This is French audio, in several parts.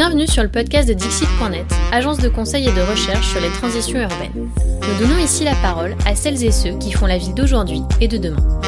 Bienvenue sur le podcast de Dixit.net, agence de conseil et de recherche sur les transitions urbaines. Nous donnons ici la parole à celles et ceux qui font la ville d'aujourd'hui et de demain.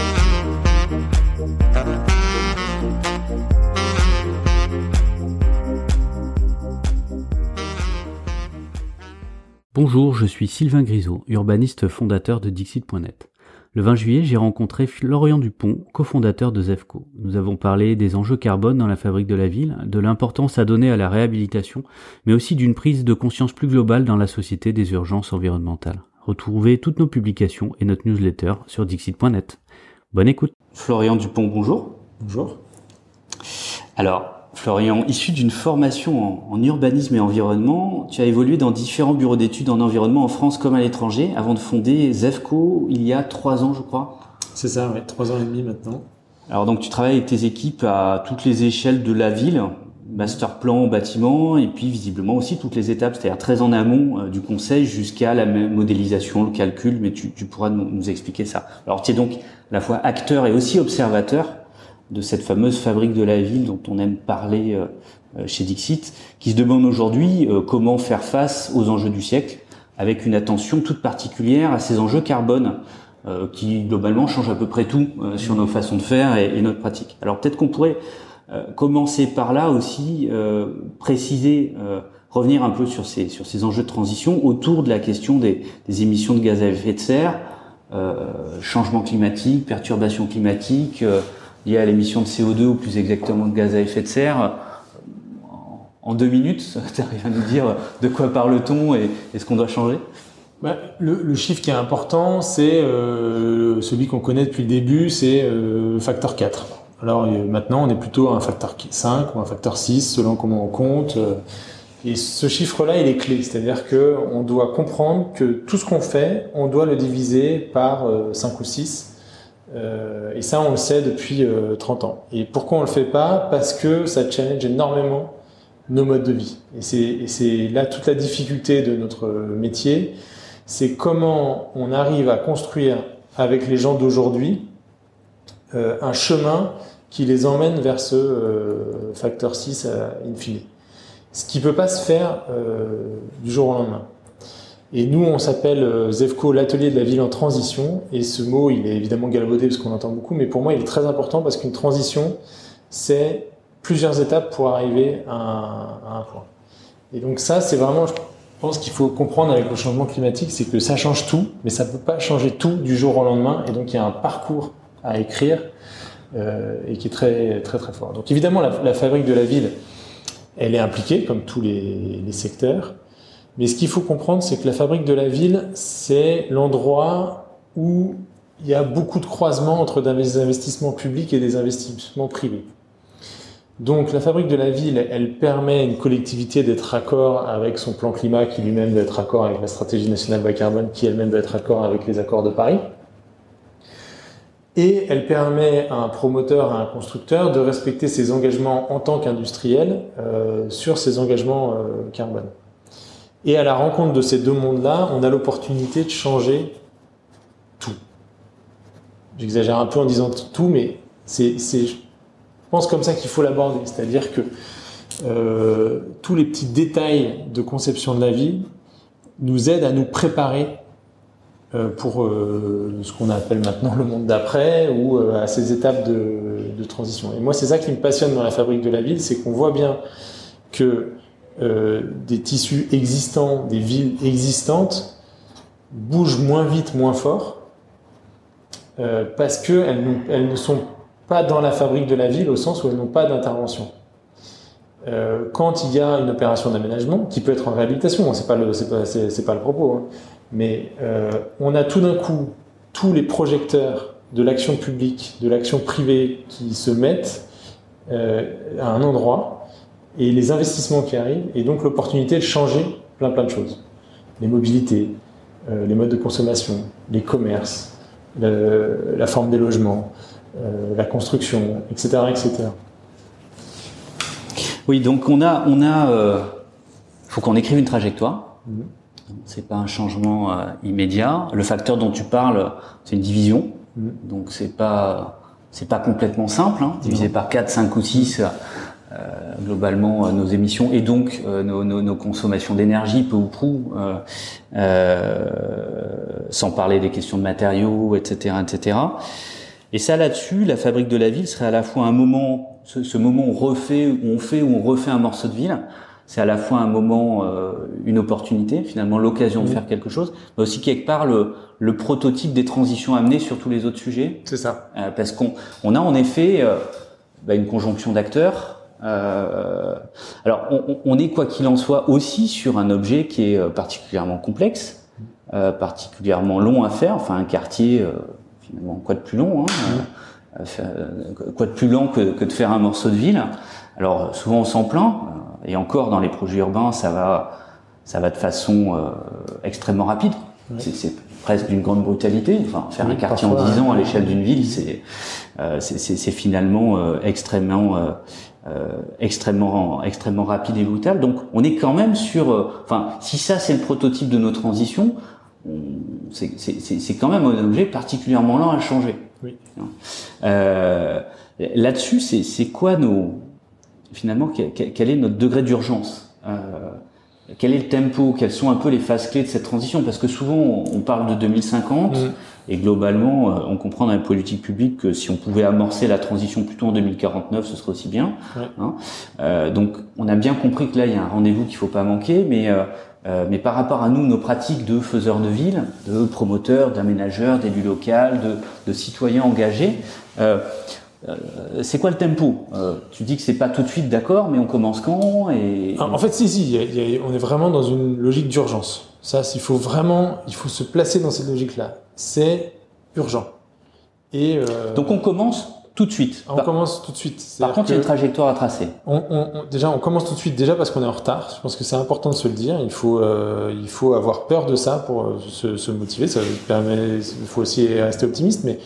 Bonjour, je suis Sylvain Grisot, urbaniste fondateur de Dixit.net. Le 20 juillet, j'ai rencontré Florian Dupont, cofondateur de Zefco. Nous avons parlé des enjeux carbone dans la fabrique de la ville, de l'importance à donner à la réhabilitation, mais aussi d'une prise de conscience plus globale dans la société des urgences environnementales. Retrouvez toutes nos publications et notre newsletter sur dixit.net. Bonne écoute. Florian Dupont, bonjour. Bonjour. Alors, Florian, issu d'une formation en, urbanisme et environnement, tu as évolué dans différents bureaux d'études en environnement en France comme à l'étranger avant de fonder ZEFCO il y a trois ans, je crois. C'est ça, oui, trois ans et demi maintenant. Alors donc tu travailles avec tes équipes à toutes les échelles de la ville, master plan, bâtiment, et puis visiblement aussi toutes les étapes, c'est-à-dire très en amont euh, du conseil jusqu'à la modélisation, le calcul, mais tu, pourras nous, nous, expliquer ça. Alors tu es donc à la fois acteur et aussi observateur de cette fameuse fabrique de la ville dont on aime parler euh, euh, chez Dixit, qui se demande aujourd'hui euh, comment faire face aux enjeux du siècle, avec une attention toute particulière à ces enjeux carbone, qui globalement changent à peu près tout sur nos façons de faire et, notre pratique. Alors peut-être qu'on pourrait commencer par là aussi, préciser, revenir un peu sur ces, sur ces enjeux de transition autour de la question des, des émissions de gaz à effet de serre, changement climatique, perturbation climatique, liées à l'émission de CO2 ou plus exactement de gaz à effet de serre. En deux minutes, tu arrives à nous dire de quoi parle-t-on et, ce qu'on doit changer? Bah, le, chiffre qui est important, c'est euh, celui qu'on connaît depuis le début, c'est euh, facteur 4. Alors euh, maintenant, on est plutôt à un facteur 5 ou un facteur 6, selon comment on compte. Et ce chiffre-là, il est clé. C'est-à-dire que on doit comprendre que tout ce qu'on fait, on doit le diviser par 5 ou 6 euh, et ça, on le sait depuis 30 euh, ans. Et pourquoi on le fait pas? Parce que ça challenge énormément nos modes de vie. Et c'est là toute la difficulté de notre métier, c'est comment on arrive à construire avec les gens d'aujourd'hui euh, un chemin qui les emmène vers ce facteur 6 à infini. Ce qui peut pas se faire du jour au lendemain. Et nous, on s'appelle euh, ZEFCO, l'atelier de la ville en transition. Et ce mot, il est évidemment galvaudé parce qu'on entend beaucoup, mais pour moi, il est très important parce qu'une transition, c'est plusieurs étapes pour arriver à un, point. Et donc ça, c'est vraiment, je pense qu'il faut comprendre avec le changement climatique, c'est que ça change tout, mais ça peut pas changer tout du jour au lendemain. Et donc il y a un parcours à écrire euh, et qui est très très très fort. Donc évidemment, la, fabrique de la ville, elle est impliquée comme tous les, les secteurs. Mais ce qu'il faut comprendre, c'est que la fabrique de la ville, c'est l'endroit où il y a beaucoup de croisements entre des investissements publics et des investissements privés. Donc la fabrique de la ville, elle permet à une collectivité d'être raccord avec son plan climat, qui lui-même doit être raccord avec la stratégie nationale bas carbone, qui elle-même doit être raccord avec les accords de Paris. Et elle permet à un promoteur, à un constructeur de respecter ses engagements en tant qu'industriel euh, sur ses engagements euh, carbone. Et à la rencontre de ces deux mondes-là, on a l'opportunité de changer tout. J'exagère un peu en disant tout, mais c'est, je pense comme ça qu'il faut l'aborder. C'est-à-dire que euh, tous les petits détails de conception de la vie nous aident à nous préparer euh, pour euh, ce qu'on appelle maintenant le monde d'après ou à ces étapes de, de, transition. Et moi, c'est ça qui me passionne dans la fabrique de la ville, c'est qu'on voit bien que euh, des tissus existants, des villes existantes, bougent moins vite, moins fort, euh, parce qu'elles elles ne sont pas dans la fabrique de la ville au sens où elles n'ont pas d'intervention. Euh, quand il y a une opération d'aménagement, qui peut être en réhabilitation, le, c'est pas, pas le propos, hein, mais on a tout d'un coup tous les projecteurs de l'action publique, de l'action privée qui se mettent à un endroit et les investissements qui arrivent, et donc l'opportunité de changer plein plein de choses. Les mobilités, euh, les modes de consommation, les commerces, la forme des logements, euh, la construction, etc., etc. Oui, donc on a, on a, euh, faut qu'on écrive une trajectoire. Mm-hmm. C'est pas un changement immédiat. Le facteur dont tu parles, c'est une division. Mm-hmm. Donc c'est pas, c'est pas complètement simple. Hein. Diviser par 4, 5 ou 6, globalement nos émissions et donc nos, nos, nos, consommations d'énergie peu ou prou, sans parler des questions de matériaux, etc., etc. Et ça là-dessus, la fabrique de la ville serait à la fois un moment, ce, ce moment où on refait, où on fait, où on refait un morceau de ville, c'est à la fois un moment, euh, une opportunité, finalement l'occasion de faire quelque chose, mais aussi quelque part le, le, prototype des transitions amenées sur tous les autres sujets. C'est ça. Euh, parce qu'on on a en effet euh, bah, une conjonction d'acteurs. Euh, alors on, on, est quoi qu'il en soit aussi sur un objet qui est particulièrement complexe, particulièrement long à faire, enfin un quartier finalement quoi de plus long, hein, quoi de plus lent que, que de faire un morceau de ville. Alors souvent on s'en plaint, et encore dans les projets urbains, ça va, ça va de façon euh, extrêmement rapide. C'est presque d'une grande brutalité. Enfin, faire un quartier en 10 ans à l'échelle d'une ville, c'est euh, c'est finalement euh, extrêmement euh, extrêmement extrêmement rapide et brutal. Donc, on est quand même sur. Enfin, si ça c'est le prototype de nos transitions, c'est quand même un objet particulièrement lent à changer. Oui. Là-dessus, c'est quoi nos finalement, quel est notre degré d'urgence euh, Quel est le tempo Quelles sont un peu les phases clés de cette transition? Parce que souvent, on parle de 2050 mm. Et globalement, euh, on comprend dans la politique publique que si on pouvait amorcer la transition plutôt en 2049, ce serait aussi bien. Hein euh, donc, on a bien compris que là, il y a un rendez-vous qu'il faut pas manquer, mais euh, mais par rapport à nous, nos pratiques de faiseurs de ville, de promoteurs, d'aménageurs, d'élus locaux, de, de, citoyens engagés, euh, euh, c'est quoi le tempo euh, Tu dis que c'est pas tout de suite d'accord, mais on commence quand et... En fait, si, si, on est vraiment dans une logique d'urgence. Ça, il faut vraiment, il faut se placer dans cette logique-là. C'est urgent. Et euh... donc on commence tout de suite. On commence tout de suite. Par contre, il y a une trajectoire à tracer. On, on, déjà, on commence tout de suite déjà parce qu'on est en retard. Je pense que c'est important de se le dire. Il faut, euh, il faut avoir peur de ça pour se, se motiver. Ça permet. Il faut aussi rester optimiste, mais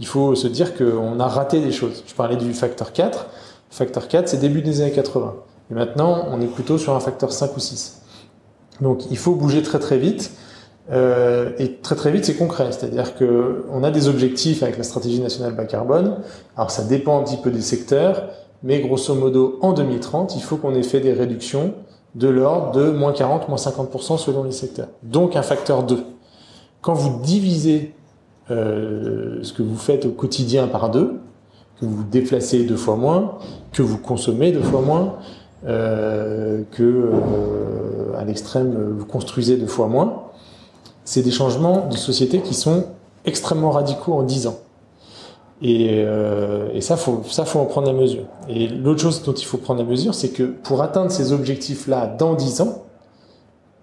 il faut se dire qu'on a raté des choses. Je parlais du facteur 4. Le facteur 4, c'est début des années 80. Et maintenant, on est plutôt sur un facteur 5 ou 6. Donc, il faut bouger très très vite. Euh, et très très vite, c'est concret. C'est-à-dire que on a des objectifs avec la stratégie nationale bas carbone. Alors, ça dépend un petit peu des secteurs, mais grosso modo, en 2030, il faut qu'on ait fait des réductions de l'ordre de moins 40, moins 50% selon les secteurs. Donc, un facteur 2. Quand vous divisez euh, ce que vous faites au quotidien par deux, que vous déplacez deux fois moins, que vous consommez deux fois moins, euh, que euh, à l'extrême vous construisez deux fois moins. C'est des changements de société qui sont extrêmement radicaux en dix ans. Et, euh, et, ça, faut, ça, faut en prendre la mesure. Et l'autre chose dont il faut prendre la mesure, c'est que pour atteindre ces objectifs-là dans dix ans,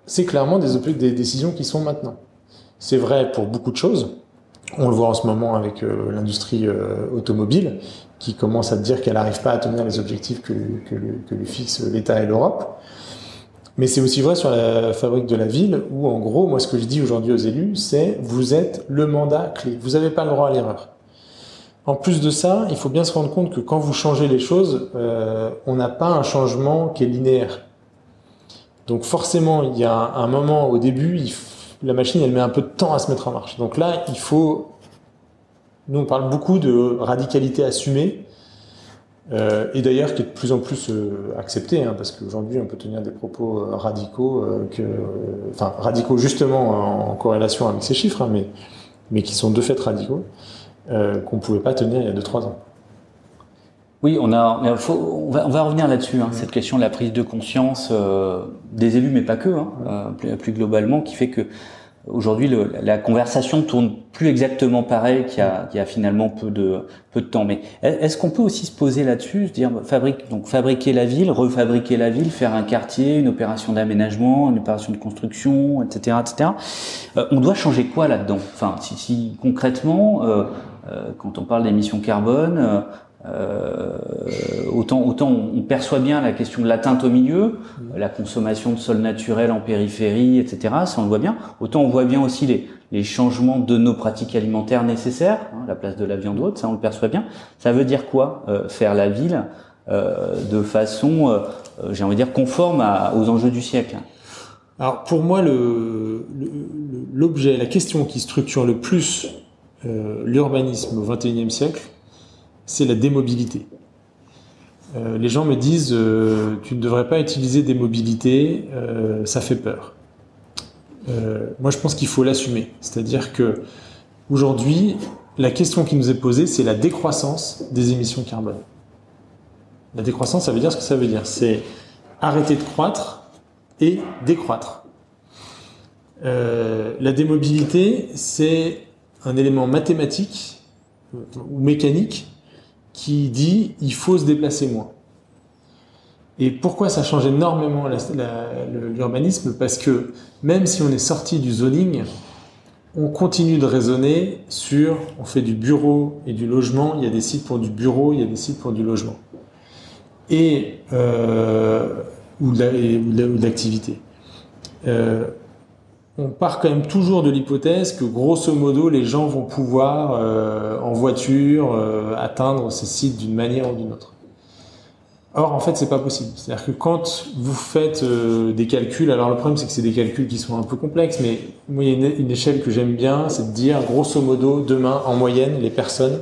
c'est clairement des, des décisions qui sont maintenant. C'est vrai pour beaucoup de choses. On le voit en ce moment avec euh, l'industrie euh, automobile qui commence à dire qu'elle n'arrive pas à tenir les objectifs que, lui fixe l'État et l'Europe. Mais c'est aussi vrai sur la fabrique de la ville où, en gros, moi, ce que je dis aujourd'hui aux élus, c'est vous êtes le mandat clé. Vous n'avez pas le droit à l'erreur. En plus de ça, il faut bien se rendre compte que quand vous changez les choses, euh, on n'a pas un changement qui est linéaire. Donc forcément, il y a un moment au début, il la machine, elle met un peu de temps à se mettre en marche. Donc là, il faut... Nous, on parle beaucoup de radicalité assumée, euh, et d'ailleurs qui est de plus en plus euh, accepté, hein, parce qu'aujourd'hui, on peut tenir des propos euh, radicaux, euh, que, enfin radicaux justement en, corrélation avec ces chiffres, hein, mais, mais qui sont de fait radicaux, qu'on ne pouvait pas tenir il y a 2-3 ans. Oui, on, a, faut, on, va, on va revenir là-dessus, hein, cette question de la prise de conscience des élus, mais pas que, hein, plus, plus, globalement, qui fait que Aujourd'hui, la conversation tourne plus exactement pareil qu'il y, a, y a finalement peu de peu de temps. Mais est-ce qu'on peut aussi se poser là-dessus, se dire fabrique donc fabriquer la ville, refabriquer la ville, faire un quartier, une opération d'aménagement, une opération de construction, etc., etc. Euh, on doit changer quoi là-dedans? Enfin, si, si concrètement, euh, euh, quand on parle d'émissions carbone, euh, autant, autant on perçoit bien la question de l'atteinte au milieu, mmh. la consommation de sol naturel en périphérie, etc. Ça on le voit bien. Autant on voit bien aussi les, les changements de nos pratiques alimentaires nécessaires, hein, la place de la viande haute, ça on le perçoit bien. Ça veut dire quoi euh, Faire la ville euh, de façon, euh, j'ai envie de dire, conforme à, aux enjeux du siècle? Alors pour moi, l'objet, la question qui structure le plus l'urbanisme au XXIe siècle, c'est la démobilité. euh, les gens me disent euh, tu ne devrais pas utiliser des mobilités, euh, ça fait peur. moi, je pense qu'il faut l'assumer. C'est-à-dire que aujourd'hui, la question qui nous est posée, c'est la décroissance des émissions carbone. La décroissance, ça veut dire ce que ça veut dire. C'est arrêter de croître et décroître. la démobilité, c'est un élément mathématique ou mécanique qui dit il faut se déplacer moins. Et pourquoi ça change énormément l'urbanisme? Parce que même si on est sorti du zoning, on continue de raisonner sur, on fait du bureau et du logement, il y a des sites pour du bureau, il y a des sites pour du logement. Et, euh, ou de l'activité. Euh, on part quand même toujours de l'hypothèse que grosso modo les gens vont pouvoir euh, en voiture euh, atteindre ces sites d'une manière ou d'une autre. Or en fait c'est pas possible. C'est-à-dire que quand vous faites euh, des calculs, alors le problème c'est que c'est des calculs qui sont un peu complexes, mais moi il y a une, échelle que j'aime bien, c'est de dire grosso modo demain en moyenne les personnes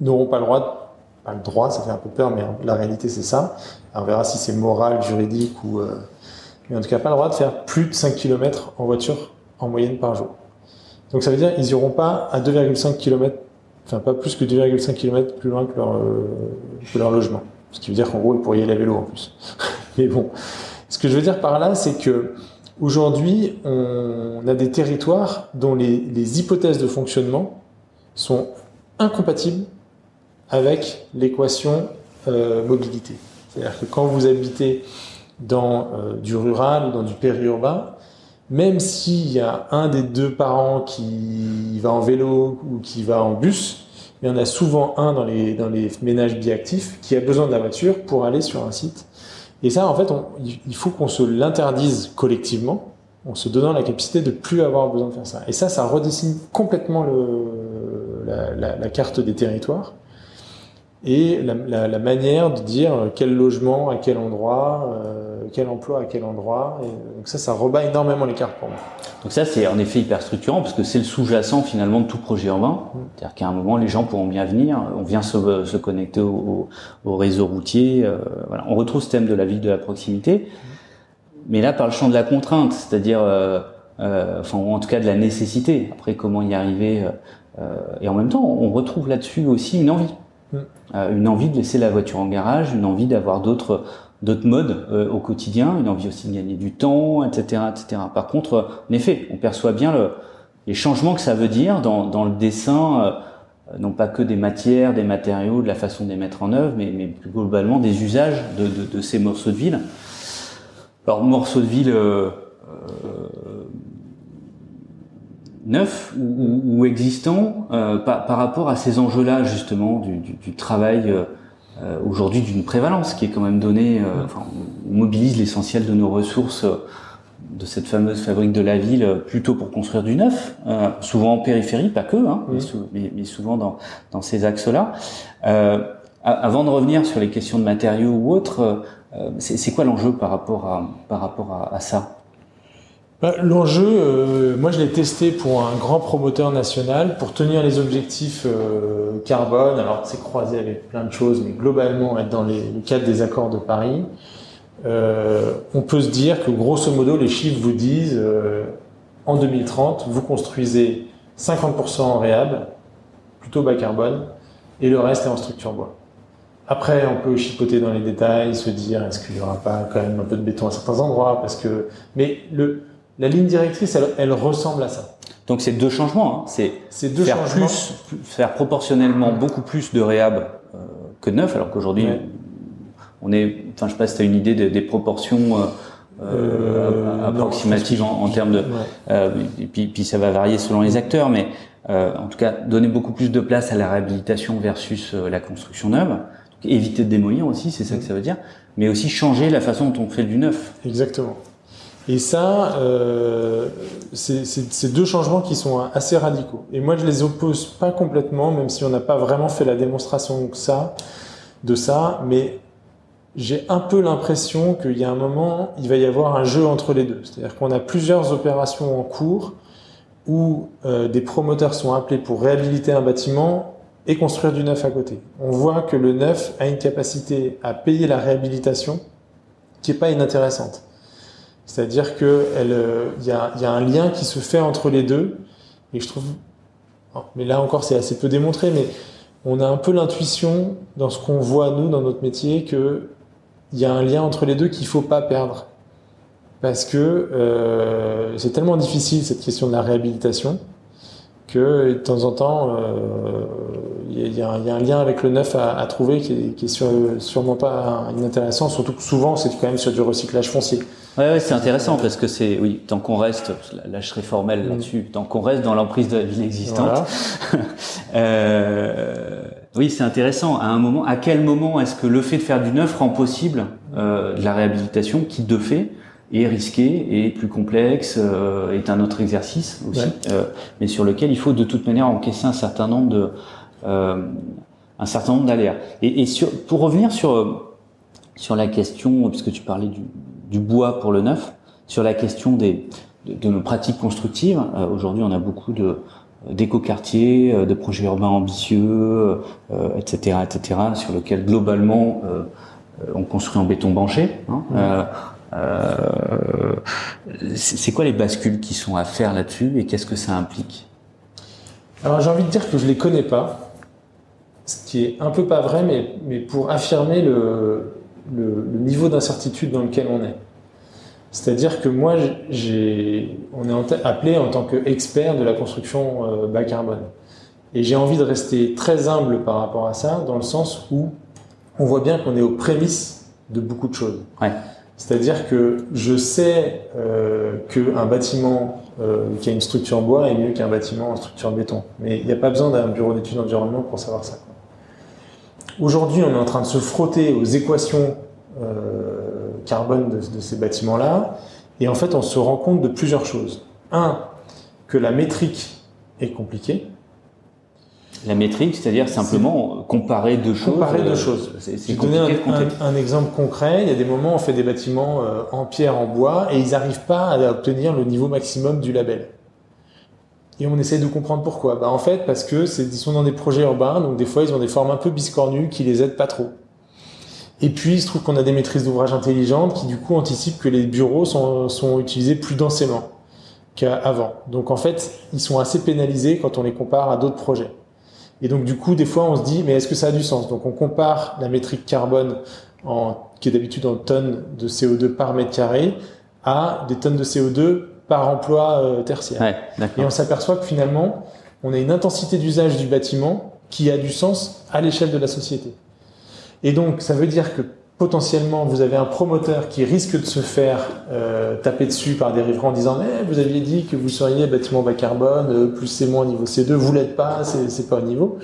n'auront pas le droit, de, pas le droit, ça fait un peu peur, mais la réalité c'est ça. on verra si c'est moral, juridique ou mais en tout cas pas le droit de faire plus de 5 km en voiture en moyenne par jour. Donc ça veut dire qu'ils n'iront pas à 2,5 km, enfin pas plus que 2,5 km plus loin que leur, euh, que leur logement. Ce qui veut dire qu'en gros ils pourraient y aller à vélo en plus. Mais bon, ce que je veux dire par là, c'est que aujourd'hui on a des territoires dont les, les hypothèses de fonctionnement sont incompatibles avec l'équation euh, mobilité. C'est-à-dire que quand vous habitez dans euh, du rural ou dans du périurbain, même s'il y a un des deux parents qui va en vélo ou qui va en bus, il y en a souvent un dans les, dans les ménages biactifs qui a besoin de la voiture pour aller sur un site. Et ça, en fait, il faut qu'on se l'interdise collectivement, en se donnant la capacité de plus avoir besoin de faire ça. Et ça, ça redessine complètement la carte des territoires et la, la, la, manière de dire quel logement à quel endroit, euh, quel emploi à quel endroit. Et donc ça, ça rebat énormément les cartes pour moi. Donc ça, c'est en effet hyper structurant parce que c'est le sous-jacent finalement de tout projet urbain. Mm. C'est-à-dire qu'à un moment, les gens pourront bien venir, on vient se, se connecter au, au, réseau routier. Euh, voilà. On retrouve ce thème de la ville de la proximité, mm. mais là par le champ de la contrainte, c'est-à-dire, euh, euh enfin en tout cas de la nécessité. Après, comment y arriver euh, Et en même temps, on retrouve là-dessus aussi une envie. Euh, une envie de laisser la voiture en garage, une envie d'avoir d'autres d'autres modes euh, au quotidien, une envie aussi de gagner du temps, etc., etc. Par contre, en effet, on perçoit bien le, les changements que ça veut dire dans, dans le dessin, euh, non pas que des matières, des matériaux, de la façon de mettre en œuvre, mais, mais plus globalement des usages de, de, de, ces morceaux de ville. Alors, morceaux de ville neuf ou, ou existant euh, par, par, rapport à ces enjeux-là justement du, du, du travail euh, euh aujourd'hui d'une prévalence qui est quand même donnée. Euh, enfin, on mobilise l'essentiel de nos ressources de cette fameuse fabrique de la ville plutôt pour construire du neuf, souvent en périphérie, pas que, hein, mais, mais, souvent dans, dans ces axes-là. avant de revenir sur les questions de matériaux ou autres, c'est quoi l'enjeu par rapport à par rapport à, à ça? L'enjeu, euh, moi je l'ai testé pour un grand promoteur national pour tenir les objectifs euh, carbone. Alors c'est croisé avec plein de choses, mais globalement être dans les, le cadre des accords de Paris. Euh, on peut se dire que grosso modo les chiffres vous disent en 2030 vous construisez 50% en réhab, plutôt bas carbone, et le reste est en structure bois. Après, on peut chipoter dans les détails, se dire est-ce qu'il n'y aura pas quand même un peu de béton à certains endroits, parce que mais le la ligne directrice, elle, ressemble à ça. Donc c'est deux changements. Hein. C'est deux faire plus, faire proportionnellement beaucoup plus de réhab euh, que de neuf, alors qu'aujourd'hui on est. Enfin, je sais pas si as une idée des, proportions. Euh, euh, approximatives en, termes de et puis, puis ça va varier selon les acteurs mais en tout cas donner beaucoup plus de place à la réhabilitation versus la construction neuve Donc, éviter de démolir aussi c'est ça que ça veut dire mais aussi changer la façon dont on fait du neuf exactement et ça, euh, c'est deux changements qui sont assez radicaux. Et moi, je les oppose pas complètement, même si on n'a pas vraiment fait la démonstration de ça. Mais j'ai un peu l'impression qu'il y a un moment, il va y avoir un jeu entre les deux. C'est-à-dire qu'on a plusieurs opérations en cours où euh, des promoteurs sont appelés pour réhabiliter un bâtiment et construire du neuf à côté. On voit que le neuf a une capacité à payer la réhabilitation qui est pas inintéressante. C'est-à-dire que il y a, un lien qui se fait entre les deux. Et je trouve, mais là encore c'est assez peu démontré, mais on a un peu l'intuition dans ce qu'on voit nous dans notre métier que il y a un lien entre les deux qu'il faut pas perdre. Parce que euh, c'est tellement difficile cette question de la réhabilitation que de temps en temps il euh, y, y, a un lien avec le neuf à, à trouver qui est, qui est sûrement pas inintéressant surtout que souvent c'est quand même sur du recyclage foncier. Ouais, ouais c'est intéressant parce que c'est oui tant qu'on reste là je serai formel là-dessus tant qu'on reste dans l'emprise de la ville existante voilà. euh, oui c'est intéressant. À un moment à quel moment est-ce que le fait de faire du neuf rend possible euh, de la réhabilitation? Qui de fait? Est risqué, est plus complexe, euh, est un autre exercice aussi, ouais. euh, mais sur lequel il faut de toute manière encaisser un certain nombre de euh, un certain nombre d'aléas. Et, et sur, pour revenir sur sur la question, puisque tu parlais du, du bois pour le neuf, sur la question des de, de nos pratiques constructives. Euh, aujourd'hui, on a beaucoup de d'éco-quartiers, euh, de projets urbains ambitieux, etc., etc., sur lequel globalement on construit en béton banché. Hein. Euh, c'est quoi les bascules qui sont à faire là-dessus et qu'est-ce que ça implique? Alors j'ai envie de dire que je les connais pas, ce qui est un peu pas vrai, mais, mais pour affirmer le, le, le niveau d'incertitude dans lequel on est. C'est-à-dire que moi, j'ai, on est appelé en tant qu'expert de la construction euh, bas carbone. Et j'ai envie de rester très humble par rapport à ça, dans le sens où on voit bien qu'on est aux prémices de beaucoup de choses. Ouais. C'est-à-dire que je sais euh, qu'un bâtiment euh, qui a une structure en bois est mieux qu'un bâtiment en structure en béton. Mais il n'y a pas besoin d'un bureau d'études environnement pour savoir ça. Aujourd'hui, on est en train de se frotter aux équations euh, carbone de ces bâtiments-là, et en fait, on se rend compte de plusieurs choses. Un, que la métrique est compliquée. La métrique, c'est-à-dire simplement comparer deux choses. Comparer deux choses. C'est donner un, un, un, exemple concret. Il y a des moments où on fait des bâtiments euh, en pierre, en bois, et ils n'arrivent pas à obtenir le niveau maximum du label. Et on essaie de comprendre pourquoi. Bah, en fait, parce que c'est, ils sont dans des projets urbains, donc des fois ils ont des formes un peu biscornues qui les aident pas trop. Et puis, il se trouve qu'on a des maîtrises d'ouvrage intelligentes qui, du coup, anticipent que les bureaux sont, sont utilisés plus densément qu'avant. Donc, en fait, ils sont assez pénalisés quand on les compare à d'autres projets. Et donc, du coup, des fois, on se dit, mais est-ce que ça a du sens? Donc, on compare la métrique carbone, en, qui est d'habitude en tonnes de CO2 par mètre carré, à des tonnes de CO2 par emploi euh, tertiaire. Ouais, et on s'aperçoit que finalement, on a une intensité d'usage du bâtiment qui a du sens à l'échelle de la société. Et donc, ça veut dire que potentiellement, vous avez un promoteur qui risque de se faire euh, taper dessus par des riverains en disant eh, vous aviez dit que vous seriez bâtiment bas carbone, euh, plus c'est moins niveau C2, vous l'êtes pas, c'est pas au niveau.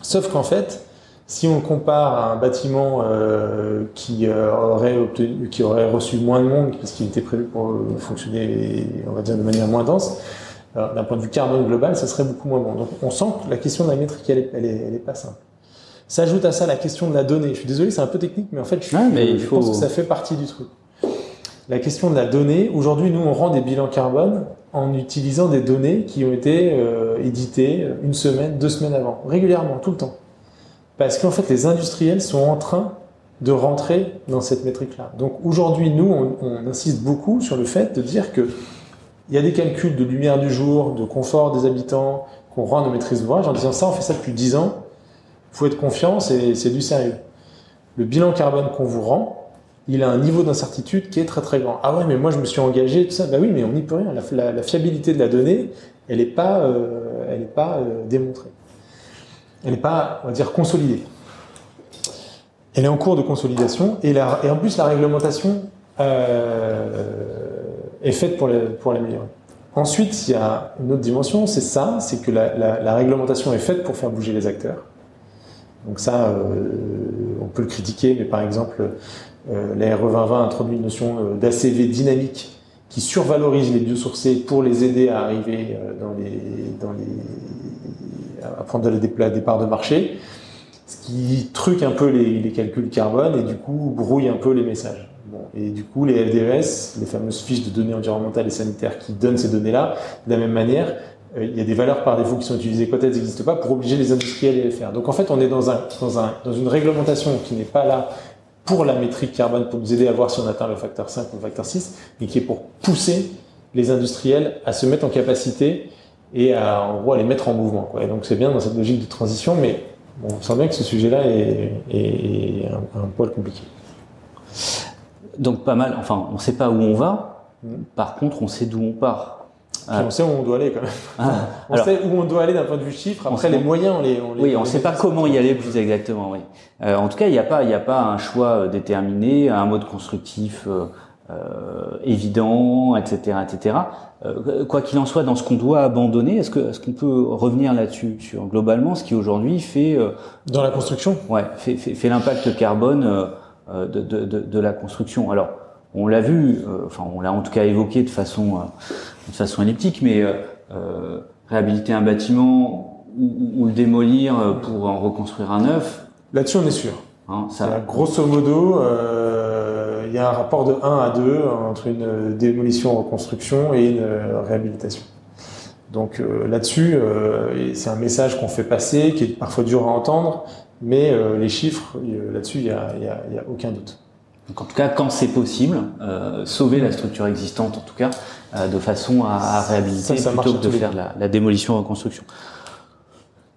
Sauf qu'en fait, si on compare à un bâtiment euh, qui aurait obtenu, qui aurait reçu moins de monde parce qu'il était prévu pour fonctionner, on va dire de manière moins dense, d'un point de vue carbone global, ça serait beaucoup moins bon. Donc, on sent que la question de la métrique, elle est, elle est, elle est pas simple. S'ajoute à ça la question de la donnée. Je suis désolé, c'est un peu technique, mais en fait, je, ouais, mais je il faut... pense que ça fait partie du truc. La question de la donnée. Aujourd'hui, nous, on rend des bilans carbone en utilisant des données qui ont été euh, éditées une semaine, deux semaines avant, régulièrement, tout le temps. Parce qu'en fait, les industriels sont en train de rentrer dans cette métrique-là. Donc aujourd'hui, nous, on, on, insiste beaucoup sur le fait de dire que il y a des calculs de lumière du jour, de confort des habitants qu'on rend nos maîtrises d'ouvrage en disant ça, on fait ça depuis dix ans faut être confiant, c'est du sérieux. Le bilan carbone qu'on vous rend, il a un niveau d'incertitude qui est très très grand. Ah ouais, mais moi je me suis engagé, tout ça. Bah oui, mais on n'y peut rien. La, fiabilité de la donnée, elle n'est pas, euh, euh, démontrée. Elle n'est pas, on va dire, consolidée. Elle est en cours de consolidation et, en plus la réglementation euh, est faite pour l'améliorer. Pour Ensuite, il y a une autre dimension, c'est ça, c'est que la réglementation est faite pour faire bouger les acteurs. Donc ça, euh, on peut le critiquer, mais par exemple, euh, la RE 2020 introduit une notion euh, d'ACV dynamique qui survalorise les biosourcés pour les aider à arriver dans les, dans les, à prendre des, parts de marché, ce qui truque un peu les, calculs carbone et du coup brouille un peu les messages. Et du coup, les LDES, les fameuses fiches de données environnementales et sanitaires qui donnent ces données-là, de la même manière, il y a des valeurs par défaut qui sont utilisées quand elles n'existent pas pour obliger les industriels à les faire. Donc en fait, on est dans, un, dans, un, dans une réglementation qui n'est pas là pour la métrique carbone, pour nous aider à voir si on atteint le facteur 5 ou le facteur 6, mais qui est pour pousser les industriels à se mettre en capacité et à, en gros, à les mettre en mouvement. Quoi. Et donc c'est bien dans cette logique de transition, mais bon, on sent bien que ce sujet-là est, est, un, un poil compliqué. Donc pas mal, enfin on ne sait pas où on va, mmh. par contre on sait d'où on part. On sait où on doit aller quand même. On sait où on doit aller d'un point de vue chiffre. Après, les moyens, on les, on les Oui, on ne sait pas comment y aller plus exactement. Oui. Euh, en tout cas, il n'y a pas, il a pas un choix euh, déterminé, un mode constructif euh, euh évident, etc., etc. Euh, quoi qu'il en soit, dans ce qu'on doit abandonner, est-ce que, est-ce qu'on peut revenir là-dessus sur globalement ce qui aujourd'hui fait dans la construction? Ouais, fait, fait, fait l'impact carbone de, de, de, de la construction. Alors on l'a vu, euh, enfin on l'a en tout cas évoqué de façon, euh, de façon elliptique, mais euh, réhabiliter un bâtiment ou, le démolir pour en reconstruire un neuf. Là-dessus, on est sûr. Hein, ça... Grosso modo, il y a un rapport de 1 à 2 entre une démolition reconstruction et une réhabilitation. Donc là-dessus, c'est un message qu'on fait passer, qui est parfois dur à entendre, mais les chiffres, là-dessus, il n'y a, y a aucun doute. Donc en tout cas, quand c'est possible, euh, sauver la structure existante, en tout cas, euh, de façon à, à réhabiliter plutôt que de faire la, la démolition-reconstruction.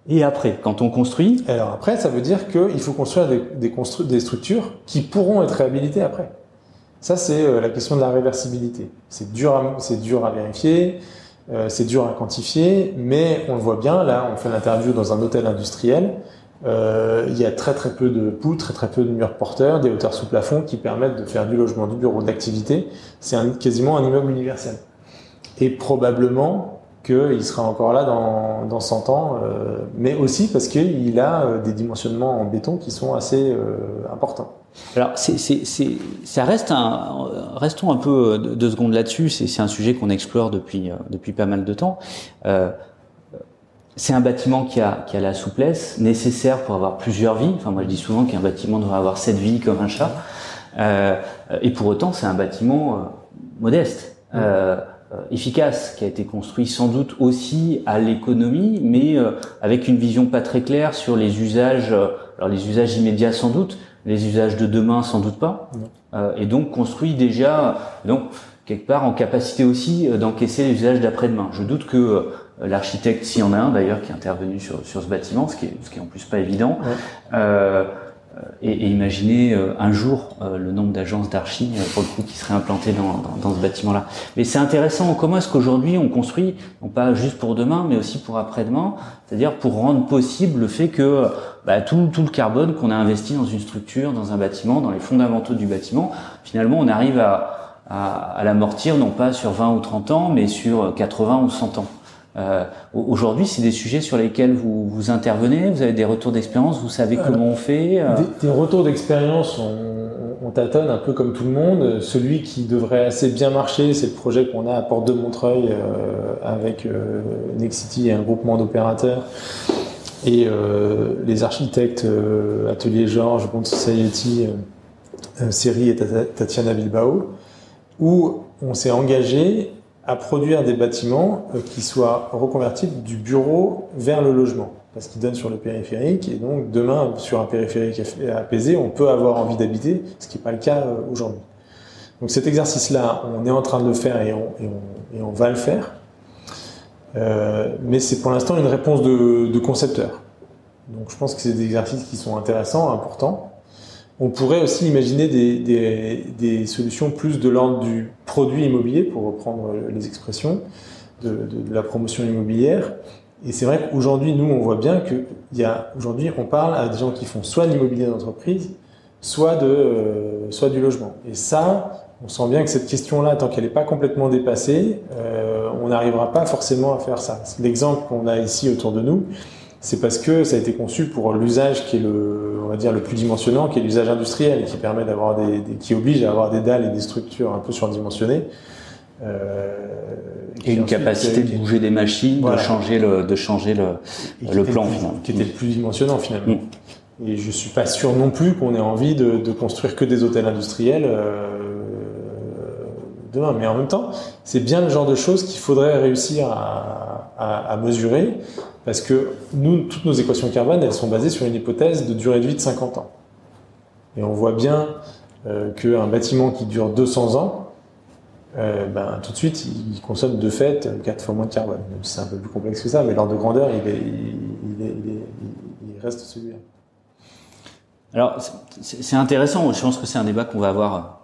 Et après, quand on construit Alors après, ça veut dire qu'il faut construire des, des, des, structures qui pourront être réhabilitées après. Ça, c'est euh, la question de la réversibilité. C'est dur, c'est dur à vérifier, euh, c'est dur à quantifier, mais on le voit bien. Là, on fait l'interview dans un hôtel industriel. Euh, il y a très très peu de poutres, très très peu de murs porteurs, des hauteurs sous plafond qui permettent de faire du logement, du bureau, d'activité. C'est quasiment un immeuble universel. Et probablement qu'il sera encore là dans, dans 100 ans, euh, mais aussi parce qu'il a euh, des dimensionnements en béton qui sont assez euh, importants. Alors, c'est, c'est, c'est, ça reste un, restons un peu deux secondes là-dessus. C'est, un sujet qu'on explore depuis depuis pas mal de temps. Euh, c'est un bâtiment qui a, qui a la souplesse nécessaire pour avoir plusieurs vies. Enfin, moi, je dis souvent qu'un bâtiment devrait avoir sept vies comme un chat. Euh, et pour autant, c'est un bâtiment euh, modeste, euh, euh, efficace, qui a été construit sans doute aussi à l'économie, mais euh, avec une vision pas très claire sur les usages. alors, les usages immédiats sans doute, les usages de demain sans doute pas. et donc construit déjà, donc quelque part en capacité aussi d'encaisser les usages d'après-demain. Je doute que euh, l'architecte, s'il y en a un d'ailleurs, qui est intervenu sur, sur ce bâtiment, ce qui est, ce qui est en plus pas évident. Euh, et, et, imaginez euh, un jour euh, le nombre d'agences d'archi pour le coup qui seraient implantées dans, dans, dans ce bâtiment-là. Mais c'est intéressant. Comment est-ce qu'aujourd'hui on construit, non pas juste pour demain, mais aussi pour après-demain, c'est-à-dire pour rendre possible le fait que bah, tout, tout le carbone qu'on a investi dans une structure, dans un bâtiment, dans les fondamentaux du bâtiment, finalement on arrive à, à, à l'amortir non pas sur 20 ou 30 ans, mais sur 80 ou 100 ans. Euh, Aujourd'hui, c'est des sujets sur lesquels vous, vous intervenez, vous avez des retours d'expérience, vous savez comment on fait euh... des, des, retours d'expérience, on, on, tâtonne un peu comme tout le monde. Celui qui devrait assez bien marcher, c'est le projet qu'on a à Porte de Montreuil euh, avec euh, Nexity et un groupement d'opérateurs. Et euh, les architectes euh, Atelier Georges, Bond Society, Série et Tatiana Bilbao, où on s'est engagé à produire des bâtiments euh, qui soient reconvertis du bureau vers le logement, parce qu'ils donnent sur le périphérique, et donc demain, sur un périphérique apaisé, on peut avoir envie d'habiter, ce qui n'est pas le cas euh, aujourd'hui. Donc cet exercice-là, on est en train de le faire et on, va le faire, euh, mais c'est pour l'instant une réponse de concepteur. Donc je pense que c'est des exercices qui sont intéressants, importants, on pourrait aussi imaginer des, solutions plus de l'ordre du produit immobilier, pour reprendre les expressions de, la promotion immobilière. Et c'est vrai qu'aujourd'hui, nous, on voit bien que y a aujourd'hui, on parle à des gens qui font soit l'immobilier d'entreprise, euh, soit du logement. Et ça, on sent bien que cette question-là, tant qu'elle n'est pas complètement dépassée, euh, on n'arrivera pas forcément à faire ça. L'exemple qu'on a ici autour de nous, c'est parce que ça a été conçu pour l'usage qui est le, on va dire, le plus dimensionnant, qui est l'usage industriel qui permet d'avoir des, des, qui oblige à avoir des dalles et des structures un peu surdimensionnées. Euh, et, et une capacité de bouger des machines, voilà. de changer le, de changer le, le plan finalement. Qui était le plus dimensionnant finalement. Mm. Et je suis pas sûr non plus qu'on ait envie de, de, construire que des hôtels industriels euh, demain. Mais en même temps, c'est bien le genre de choses qu'il faudrait réussir à, à, mesurer, parce que nous, toutes nos équations carbone, elles sont basées sur une hypothèse de durée de vie de 50 ans. Et on voit bien euh, qu'un bâtiment qui dure 200 ans, euh, ben, tout de suite, il, consomme de fait 4 fois moins de carbone. C'est un peu plus complexe que ça, mais l'ordre de grandeur, il, reste celui-là. Alors, c'est intéressant. Je pense que c'est un débat qu'on va avoir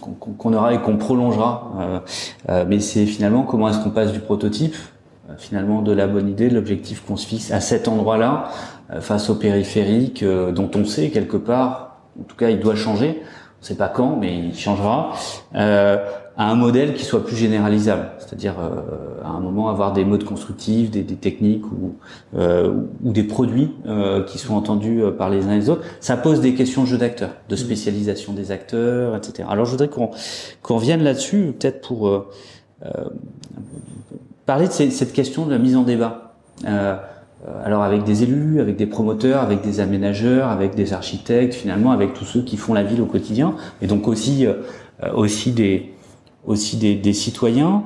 qu'on aura et qu'on prolongera. Euh, mais c'est finalement comment est-ce qu'on passe du prototype, finalement de la bonne idée, de l'objectif qu'on se fixe à cet endroit-là, face au périphérique, dont on sait quelque part, en tout cas il doit changer. On ne sait pas quand, mais il changera à un modèle qui soit plus généralisable, c'est-à-dire euh, à un moment avoir des modes constructifs, des, des techniques ou, euh, ou des produits euh, qui sont entendus euh, par les uns et les autres. Ça pose des questions de jeu d'acteurs, de spécialisation des acteurs, etc. Alors je voudrais qu'on qu'on revienne là-dessus, peut-être pour euh, euh, parler de cette question de la mise en débat. alors avec des élus, avec des promoteurs, avec des aménageurs, avec des architectes, finalement avec tous ceux qui font la ville au quotidien, et donc aussi aussi des aussi des, citoyens.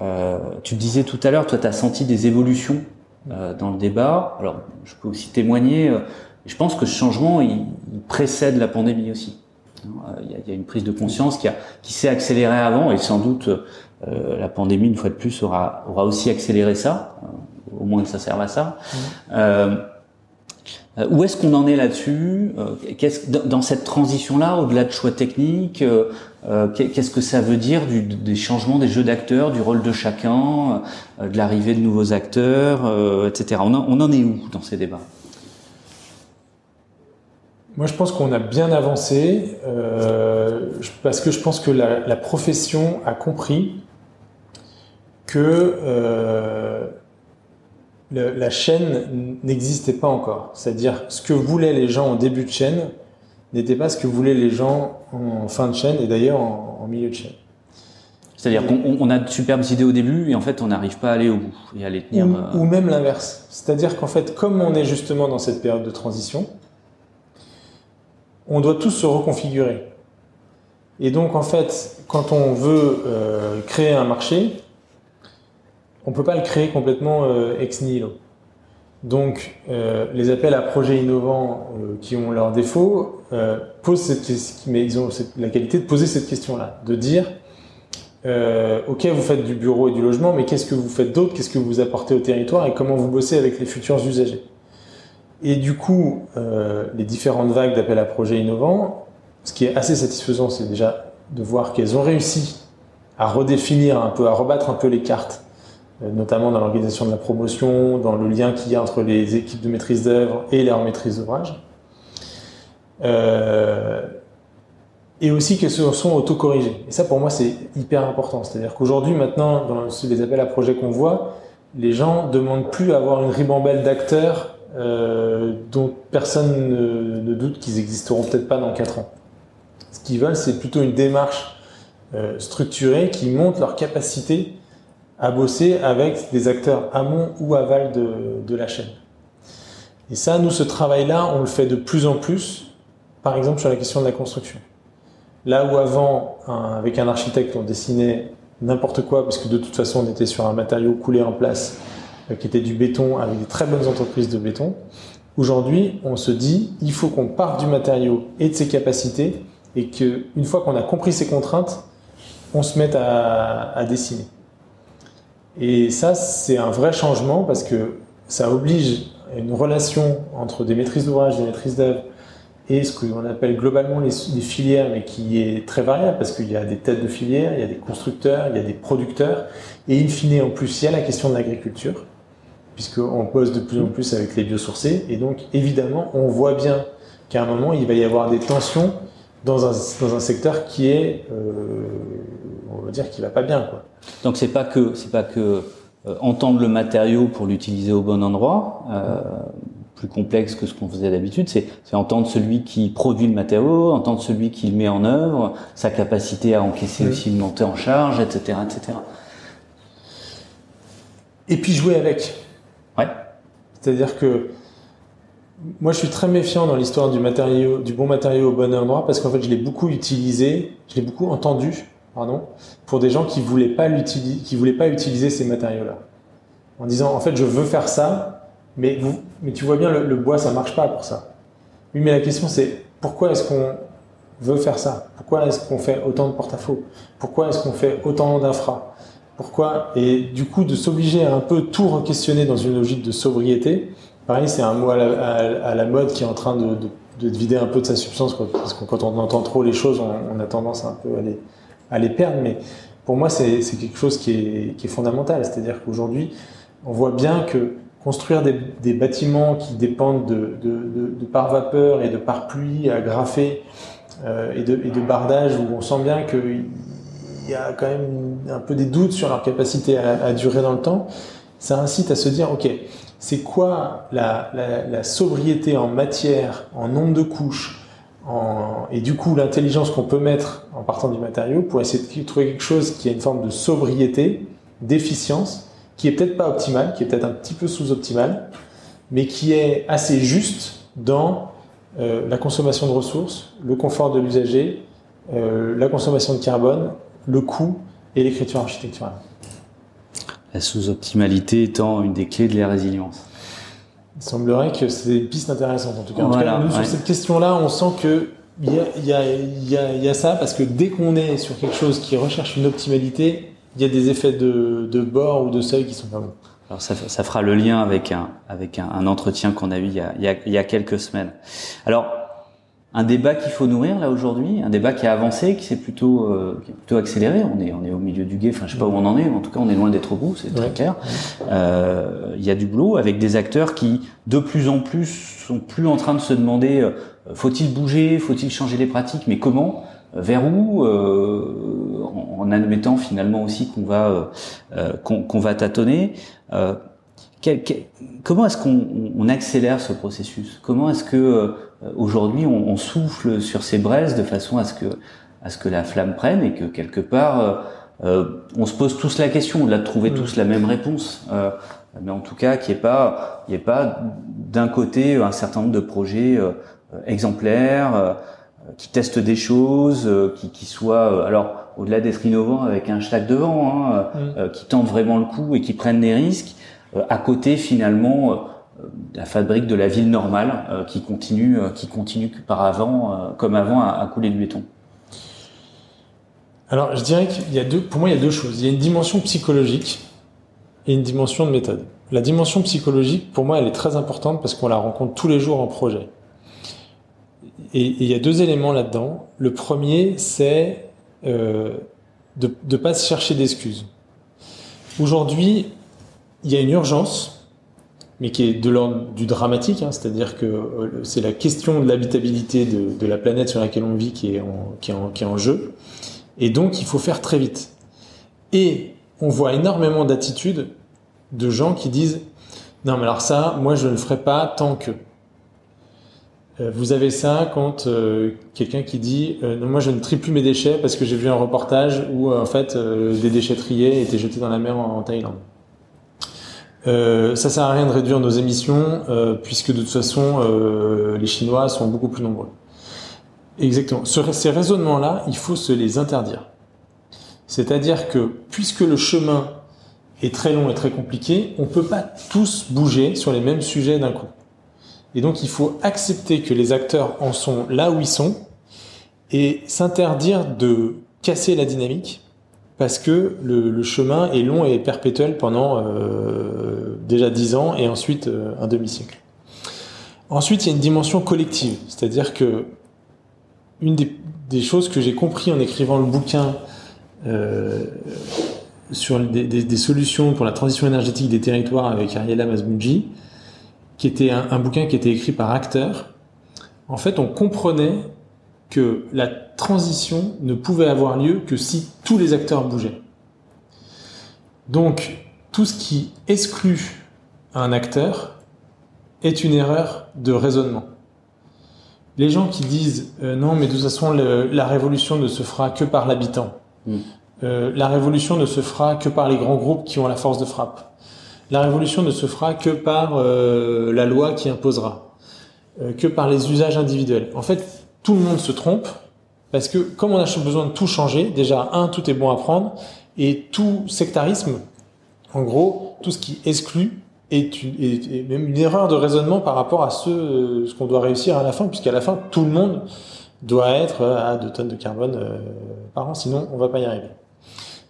Euh, tu disais tout à l'heure, toi, tu as senti des évolutions euh, dans le débat. Alors, je peux aussi témoigner. Euh, je pense que ce changement, il, précède la pandémie aussi. Euh, il y, a, il y a une prise de conscience qui, a, qui s'est accélérée avant, et sans doute euh, la pandémie, une fois de plus, aura, aura aussi accéléré ça. au moins que ça serve à ça. Mmh. Euh, où est-ce qu'on en est là-dessus euh, Dans cette transition-là, au-delà de choix techniques, euh, qu'est-ce que ça veut dire du, des changements des jeux d'acteurs, du rôle de chacun, de l'arrivée de nouveaux acteurs, etc. On en, on en, est où dans ces débats? Moi, je pense qu'on a bien avancé parce que je pense que la, la profession a compris que la chaîne n'existait pas encore. C'est-à-dire, ce que voulaient les gens en début de chaîne n'était pas ce que voulaient les gens en fin de chaîne et d'ailleurs en, milieu de chaîne. C'est-à-dire qu'on a de superbes idées au début et en fait on n'arrive pas à aller au bout et à les tenir. Ou, euh, ou même l'inverse. C'est-à-dire qu'en fait, comme on est justement dans cette période de transition, on doit tous se reconfigurer. Et donc en fait, quand on veut euh, créer un marché, on peut pas le créer complètement euh, ex nihilo. Donc, euh, les appels à projets innovants qui ont leurs défauts posent cette mais ils ont la qualité de poser cette question-là, de dire ok, vous faites du bureau et du logement, mais qu'est-ce que vous faites d'autre? Qu'est-ce que vous apportez au territoire? Et comment vous bossez avec les futurs usagers? Et du coup, les différentes vagues d'appels à projets innovants, ce qui est assez satisfaisant, c'est déjà de voir qu'elles ont réussi à redéfinir un peu, à rebattre un peu les cartes euh, notamment dans l'organisation de la promotion, dans le lien qu'il y a entre les équipes de maîtrise d'œuvre et leur maîtrise d'ouvrage. Euh, et aussi qu'elles se sont autocorrigées. Et ça, pour moi, c'est hyper important. C'est-à-dire qu'aujourd'hui, maintenant, dans les appels à projets qu'on voit, les gens demandent plus à avoir une ribambelle d'acteurs euh, dont personne ne, doute qu'ils existeront peut-être pas dans 4 ans. Ce qu'ils veulent, c'est plutôt une démarche euh, structurée qui montre leur capacité à bosser avec des acteurs amont ou aval de, de la chaîne. Et ça, nous, ce travail-là, on le fait de plus en plus, par exemple sur la question de la construction. Là où avant, avec un architecte, on dessinait n'importe quoi, parce que de toute façon, on était sur un matériau coulé en place, qui était du béton, avec des très bonnes entreprises de béton. Aujourd'hui, on se dit, il faut qu'on parte du matériau et de ses capacités, et qu'une fois qu'on a compris ses contraintes, on se mette à, à dessiner. Et ça, c'est un vrai changement parce que ça oblige une relation entre des maîtrises d'ouvrage, des maîtrises d'œuvre et ce qu'on appelle globalement les, filières, mais qui est très variable parce qu'il y a des têtes de filières, il y a des constructeurs, il y a des producteurs, et in fine, en plus, il y a la question de l'agriculture, puisqu'on pose de plus en plus avec les biosourcés, et donc évidemment, on voit bien qu'à un moment, il va y avoir des tensions dans un, dans un secteur qui est, euh, on va dire, qui va pas bien, quoi. Donc c'est pas que c'est pas que euh, entendre le matériau pour l'utiliser au bon endroit, euh, plus complexe que ce qu'on faisait d'habitude, c'est entendre celui qui produit le matériau, entendre celui qui le met en œuvre, sa capacité à encaisser aussi une montée en charge, etc., etc. Et puis jouer avec. C'est-à-dire que moi, je suis très méfiant dans l'histoire du bon matériau au bon endroit, parce qu'en fait, je l'ai beaucoup utilisé, je l'ai beaucoup entendu, pardon, pour des gens qui voulaient pas voulaient pas utiliser ces matériaux-là. en disant en fait je veux faire ça, mais, mais tu vois bien le, le bois ça marche pas pour ça. Oui, mais la question c'est pourquoi est-ce qu'on veut faire ça? Pourquoi est-ce qu'on fait autant de porte-à-faux? Pourquoi est-ce qu'on fait autant d'infra? Pourquoi? Et du coup, de s'obliger à un peu tout re-questionner dans une logique de sobriété, pareil, c'est un mot à la, mode qui est en train de, de, de, vider un peu de sa substance, parce que quand on entend trop les choses, on, a tendance un peu à les, à les perdre. Mais pour moi, c'est quelque chose qui est, qui est fondamental. C'est-à-dire qu'aujourd'hui, on voit bien que construire des, des, bâtiments qui dépendent de, de, par vapeur et de par pluie à graffer euh, et, de, et de bardage où on sent bien qu'il y a quand même un peu des doutes sur leur capacité à, durer dans le temps, ça incite à se dire, ok, c'est quoi la, sobriété en matière, en nombre de couches, et du coup l'intelligence qu'on peut mettre en partant du matériau pour essayer de trouver quelque chose qui a une forme de sobriété, d'efficience, qui est peut-être pas optimale, qui est peut-être un petit peu sous-optimale, mais qui est assez juste dans euh, la consommation de ressources, le confort de l'usager, euh, la consommation de carbone, le coût et l'écriture architecturale. La sous-optimalité étant une des clés de la résilience. Il semblerait que c'est des pistes intéressantes en tout cas. En voilà, tout cas, nous, ouais. sur cette question-là, on sent que il y a, y, a, y, a, y a, ça parce que dès qu'on est sur quelque chose qui recherche une optimalité, il y a des effets de, de bord ou de seuil qui sont pas bons. Alors ça, ça, fera le lien avec un, avec un, un entretien qu'on a eu il, y a, il y a, quelques semaines. Alors, un débat qu'il faut nourrir là aujourd'hui, un débat qui a avancé, qui s'est plutôt, euh, qui est plutôt accéléré. On est, on est au milieu du guet. Enfin, je sais pas où on en est. Mais en tout cas, on est loin d'être au bout. C'est très clair. Euh, il y a du boulot avec des acteurs qui, de plus en plus, sont plus en train de se demander euh, faut-il bouger, faut-il changer les pratiques, mais comment, vers où, euh, en, en, admettant finalement aussi qu'on va euh, qu'on qu va tâtonner. Quel, quel, comment est-ce qu'on on accélère ce processus? Comment est-ce que aujourd'hui on, on, souffle sur ces braises de façon à ce que à ce que la flamme prenne et que quelque part euh, on se pose tous la question, au-delà de trouver mmh. tous la même réponse, euh, mais en tout cas qu'il n'y ait pas, il ait pas d'un côté un certain nombre de projets euh, exemplaires qui testent des choses, qui, qui soient alors au-delà d'être innovants avec un hashtag devant, hein, mmh. qui tentent vraiment le coup et qui prennent des risques, à côté finalement la fabrique de la ville normale euh, qui continue, euh, qui continue par avant, euh, comme avant, à, couler du béton Alors, je dirais qu'il y a deux, pour moi, il y a deux choses. Il y a une dimension psychologique et une dimension de méthode. La dimension psychologique, pour moi, elle est très importante parce qu'on la rencontre tous les jours en projet. Et, il y a deux éléments là-dedans. Le premier, c'est euh, de ne pas se chercher d'excuses. Aujourd'hui, il y a une urgence mais qui est de l'ordre du dramatique, hein, c'est-à-dire que euh, c'est la question de l'habitabilité de, la planète sur laquelle on vit qui est, en, jeu, et donc il faut faire très vite. Et on voit énormément d'attitudes de gens qui disent non mais alors ça, moi je ne le ferai pas tant que. Euh, vous avez ça quand euh, quelqu'un qui dit non, moi je ne trie plus mes déchets parce que j'ai vu un reportage où en fait des déchetteries étaient jetés dans la mer en Thaïlande. Euh, ça sert à rien de réduire nos émissions euh, puisque de toute façon euh, les Chinois sont beaucoup plus nombreux. Exactement. Ce, ces raisonnements-là, il faut se les interdire. C'est-à-dire que puisque le chemin est très long et très compliqué, on peut pas tous bouger sur les mêmes sujets d'un coup. Et donc il faut accepter que les acteurs en sont là où ils sont et s'interdire de casser la dynamique parce que le, le, chemin est long et perpétuel pendant euh, déjà dix ans et ensuite euh, un demi-siècle. Ensuite, il y a une dimension collective, c'est-à-dire que une des, des choses que j'ai compris en écrivant le bouquin euh, sur des, des, solutions pour la transition énergétique des territoires avec Ariela Mazmoudji, qui était un, un bouquin qui était écrit par acteurs, en fait, on comprenait que la transition ne pouvait avoir lieu que si tous les acteurs bougeaient. Donc, tout ce qui exclut un acteur est une erreur de raisonnement. Les gens qui disent euh, non, mais de toute façon, le, la révolution ne se fera que par l'habitant. Mmh. Euh, la révolution ne se fera que par les grands groupes qui ont la force de frappe. La révolution ne se fera que par euh, la loi qui imposera, que par les usages individuels. En fait, tout le monde se trompe parce que comme on a besoin de tout changer, déjà un, tout est bon à prendre et tout sectarisme En gros, tout ce qui exclut est, une, même une erreur de raisonnement par rapport à ce, euh, ce qu'on doit réussir à la fin, puisqu'à la fin, tout le monde doit être à 2 tonnes de carbone euh, par an, sinon on va pas y arriver.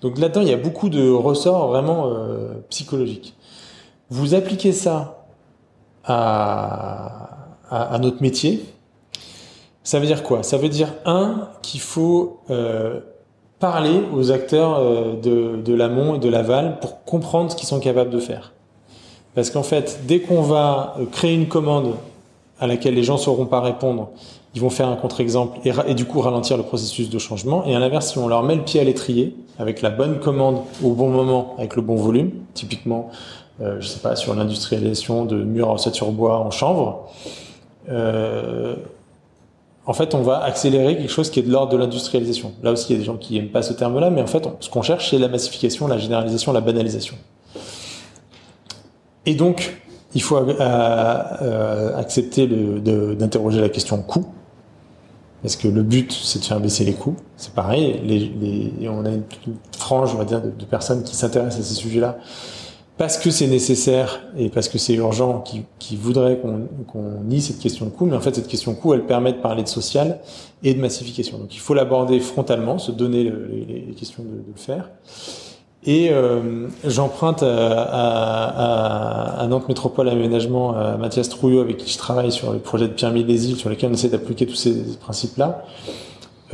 Donc là-dedans, il y a beaucoup de ressorts vraiment euh, psychologiques. Vous appliquez ça à, notre métier, ça veut dire quoi? Ça veut dire, un, qu'il faut euh, parler aux acteurs euh, de, l'amont et de l'aval pour comprendre ce qu'ils sont capables de faire. Parce qu'en fait, dès qu'on va créer une commande à laquelle les gens ne sauront pas répondre, ils vont faire un contre-exemple et, du coup ralentir le processus de changement. Et à l'inverse, si on leur met le pied à l'étrier, avec la bonne commande au bon moment, avec le bon volume, typiquement, euh, je sais pas, sur l'industrialisation de murs en sur bois en chanvre, euh, en fait, on va accélérer quelque chose qui est de l'ordre de l'industrialisation. Là aussi, il y a des gens qui n'aiment pas ce terme-là, mais en fait, ce qu'on cherche, c'est la massification, la généralisation, la banalisation. Et donc, il faut euh, euh, accepter d'interroger la question coût. Parce que le but, c'est de faire baisser les coûts. C'est pareil. On a une, frange, on va dire, de personnes qui s'intéressent à ces sujets-là parce que c'est nécessaire et parce que c'est urgent, qui, qui voudraient qu'on qu nie cette question de coût. Mais en fait, cette question de coût, elle permet de parler de social et de massification. Donc, il faut l'aborder frontalement, se donner le, les, les, questions de, de, le faire. Et euh, j'emprunte à, à, à, Nantes Métropole Aménagement à Mathias Trouillot, avec qui je travaille sur le projet de Pierre îles sur lequel on essaie d'appliquer tous ces principes-là,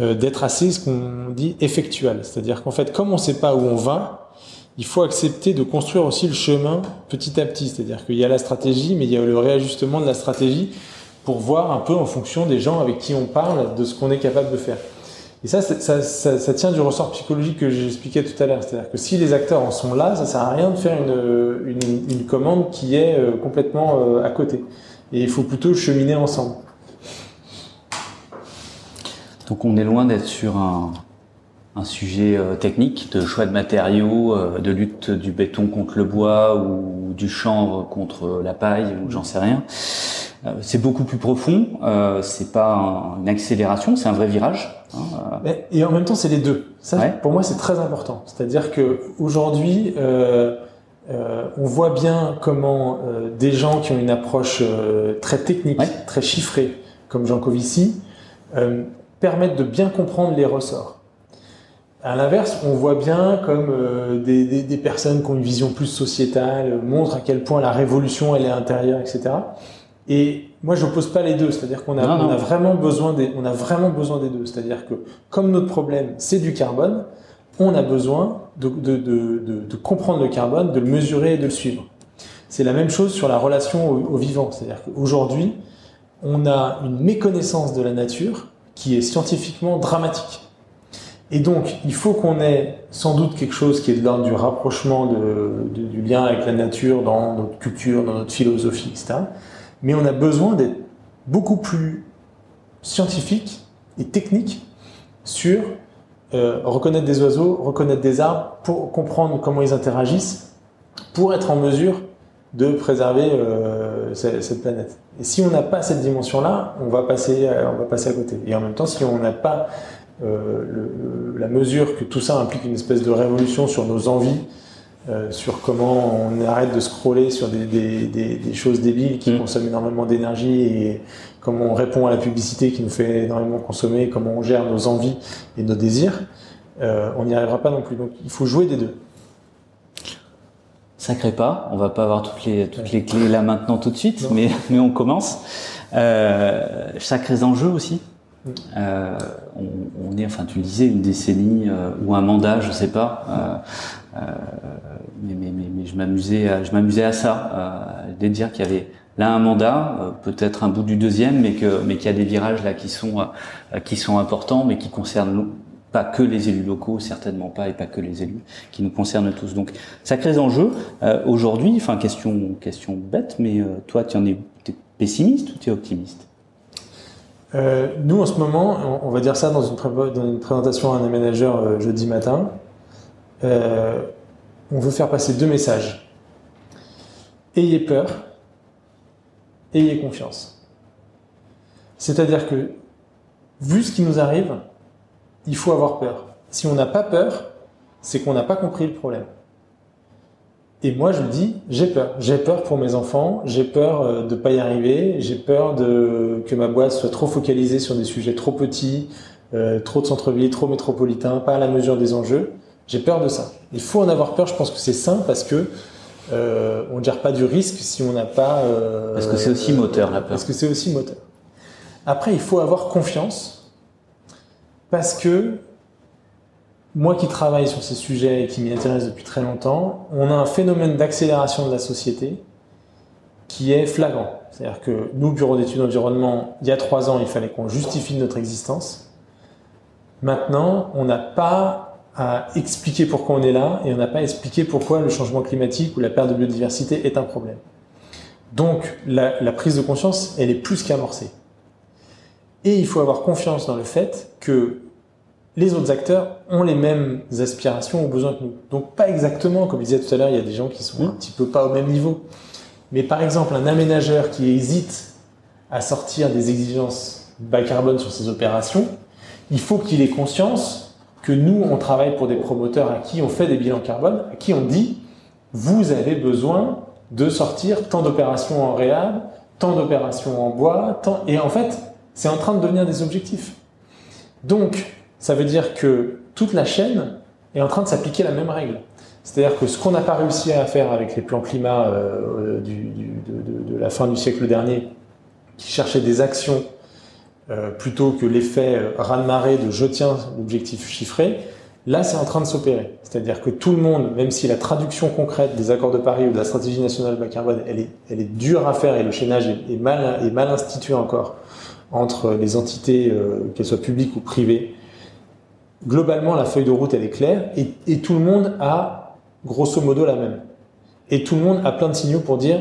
euh, d'être assez ce qu'on dit effectuel. C'est-à-dire qu'en fait, comme on ne sait pas où on va, il faut accepter de construire aussi le chemin petit à petit. C'est-à-dire qu'il y a la stratégie, mais il y a le réajustement de la stratégie pour voir un peu en fonction des gens avec qui on parle de ce qu'on est capable de faire. Et ça ça, tient du ressort psychologique que j'expliquais tout à l'heure. C'est-à-dire que si les acteurs en sont là, ça sert à rien de faire une commande qui est euh, complètement euh, à côté. Et il faut plutôt cheminer ensemble. Donc on est loin d'être sur un, un sujet euh, technique de choix de matériaux, de lutte du béton contre le bois ou du chanvre contre la paille ou j'en sais rien. C'est beaucoup plus profond. Euh, c'est pas une accélération, c'est un vrai virage. Hein, euh. Et en même temps, c'est les deux. Ça, ouais. pour moi, c'est très important. C'est-à-dire que aujourd'hui, euh, euh, on voit bien comment euh, des gens qui ont une approche très technique, ouais. très chiffrée, comme Jean Covici, permettent de bien comprendre les ressorts. À l'inverse, on voit bien comme euh, des, des, des, personnes qui ont une vision plus sociétale montrent à quel point la révolution elle est intérieure, etc. Et moi, je n'oppose pas les deux, c'est-à-dire qu'on a, non, on a vraiment besoin des, on a vraiment besoin des deux. C'est-à-dire que comme notre problème, c'est du carbone, on a besoin de, de, de, de, comprendre le carbone, de le mesurer et de le suivre. C'est la même chose sur la relation au, au vivant. C'est-à-dire qu'aujourd'hui, on a une méconnaissance de la nature qui est scientifiquement dramatique. Et donc, il faut qu'on ait sans doute quelque chose qui est de l'ordre du rapprochement du lien avec la nature dans notre culture, dans notre philosophie, etc mais on a besoin d'être beaucoup plus scientifique et technique sur euh, reconnaître des oiseaux, reconnaître des arbres, pour comprendre comment ils interagissent, pour être en mesure de préserver euh, cette planète. Et si on n'a pas cette dimension-là, on va passer, on va passer à côté. Et en même temps, si on n'a pas euh, le, la mesure que tout ça implique une espèce de révolution sur nos envies, euh, sur comment on arrête de scroller sur des, des, des, des choses débiles qui mmh. consomment énormément d'énergie et comment on répond à la publicité qui nous fait énormément consommer, comment on gère nos envies et nos désirs, euh, on n'y arrivera pas non plus. Donc il faut jouer des deux. Sacré pas, on va pas avoir toutes les toutes les clés là maintenant tout de suite, mais mais on commence. Euh, sacrés enjeux aussi. Euh, on, on, est, enfin, tu disais, une décennie euh, ou un mandat, je sais pas. Euh, mais, mais, mais, mais, je m'amusais, je m'amusais à ça, de dire qu'il y avait là un mandat, peut-être un bout du deuxième, mais que mais qu'il y a des virages là qui sont qui sont importants, mais qui concernent pas que les élus locaux, certainement pas, et pas que les élus, qui nous concernent tous. Donc, sacrés enjeux. Euh, Aujourd'hui, enfin, question, question bête, mais euh, toi, tu en es, es pessimiste ou tu es optimiste? Euh, Nous, en ce moment, on, va dire ça dans une, dans une présentation à un aménageur euh, jeudi matin. Euh, on veut faire passer deux messages. Ayez peur, ayez confiance. C'est-à-dire que, vu ce qui nous arrive, il faut avoir peur. Si on n'a pas peur, c'est qu'on n'a pas compris le problème. Et moi, je me dis, j'ai peur. J'ai peur pour mes enfants. J'ai peur euh, de pas y arriver. J'ai peur de que ma boîte soit trop focalisée sur des sujets trop petits, euh, trop de centre-ville, trop métropolitain, pas à la mesure des enjeux. J'ai peur de ça. Il faut en avoir peur. Je pense que c'est sain parce que euh, on ne gère pas du risque si on n'a pas. Euh, parce que c'est aussi moteur la peur? Parce que c'est aussi moteur? Après, il faut avoir confiance parce que moi qui travaille sur ces sujets et qui m'y intéresse depuis très longtemps, on a un phénomène d'accélération de la société qui est flagrant. C'est-à-dire que nous, Bureau d'études environnement, il y a trois ans, il fallait qu'on justifie notre existence. Maintenant, on n'a pas à expliquer pourquoi on est là et on n'a pas à expliquer pourquoi le changement climatique ou la perte de biodiversité est un problème. Donc, la, la prise de conscience, elle est plus qu'amorcée. Et il faut avoir confiance dans le fait que les autres acteurs ont les mêmes aspirations ou besoins que nous. Donc pas exactement, comme je disais tout à l'heure, il y a des gens qui sont un petit peu pas au même niveau. Mais par exemple, un aménageur qui hésite à sortir des exigences bas carbone sur ses opérations, il faut qu'il ait conscience que nous, on travaille pour des promoteurs à qui on fait des bilans carbone, à qui on dit, vous avez besoin de sortir tant d'opérations en réal, tant d'opérations en bois, tant... et en fait, c'est en train de devenir des objectifs. Donc, ça veut dire que toute la chaîne est en train de s'appliquer la même règle. C'est-à-dire que ce qu'on n'a pas réussi à faire avec les plans climat euh, du, de, la fin du siècle dernier, qui cherchaient des actions euh, plutôt que l'effet euh, raz-de-marée de je tiens l'objectif chiffré, là c'est en train de s'opérer. C'est-à-dire que tout le monde, même si la traduction concrète des accords de Paris ou de la stratégie nationale bas carbone, elle est, dure à faire et le chaînage est, mal, institué encore entre les entités, euh, qu'elles soient publiques ou privées, globalement, la feuille de route, elle est claire et, et, tout le monde a grosso modo la même. Et tout le monde a plein de signaux pour dire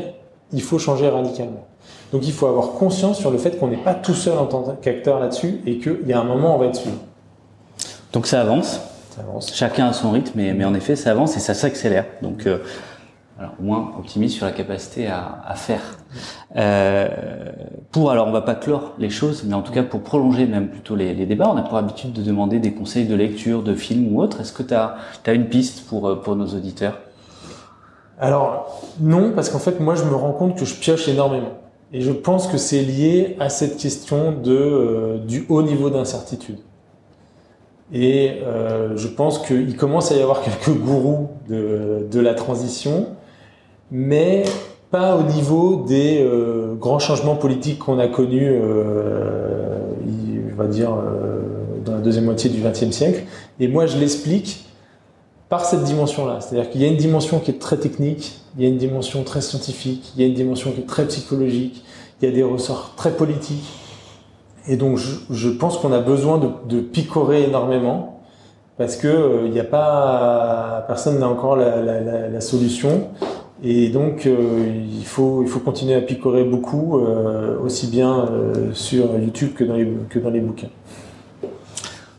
il faut changer radicalement. Donc il faut avoir conscience sur le fait qu'on n'est pas tout seul en tant qu'acteur là-dessus et qu'il y a un moment où on va être suivi. Donc ça avance. Ça avance. Chacun a son rythme, mais, mais en effet, ça avance et ça s'accélère. Donc euh, alors, moins optimiste sur la capacité à, à faire. Euh, pour, alors on va pas clore les choses, mais en tout cas pour prolonger même plutôt les, débats, on a pour habitude de demander des conseils de lecture, de films ou autre. Est-ce que tu as, une piste pour, pour nos auditeurs? Alors non, parce qu'en fait moi je me rends compte que je pioche énormément. Et je pense que c'est lié à cette question de, euh, du haut niveau d'incertitude. Et euh, je pense qu'il commence à y avoir quelques gourous de, de la transition mais pas au niveau des euh, grands changements politiques qu'on a connus, euh, va dire, euh, dans la deuxième moitié du XXe siècle. Et moi, je l'explique par cette dimension-là. C'est-à-dire qu'il y a une dimension qui est très technique, il y a une dimension très scientifique, il y a une dimension qui est très psychologique, il y a des ressorts très politiques. Et donc, je, pense qu'on a besoin de, picorer énormément parce que il n'y a pas, personne n'a encore la solution. Et donc, euh, il, faut, il faut continuer à picorer beaucoup, euh, aussi bien euh, sur YouTube que dans les, que dans les bouquins.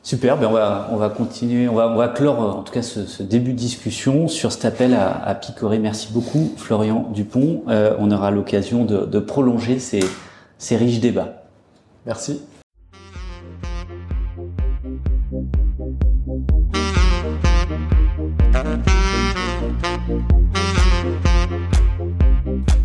Super, ben on, va, on va continuer, on va, on va clore en tout cas ce, ce début de discussion sur cet appel à, à picorer. Merci beaucoup Florian Dupont. On aura l'occasion de, de, prolonger ces, ces riches débats. Merci.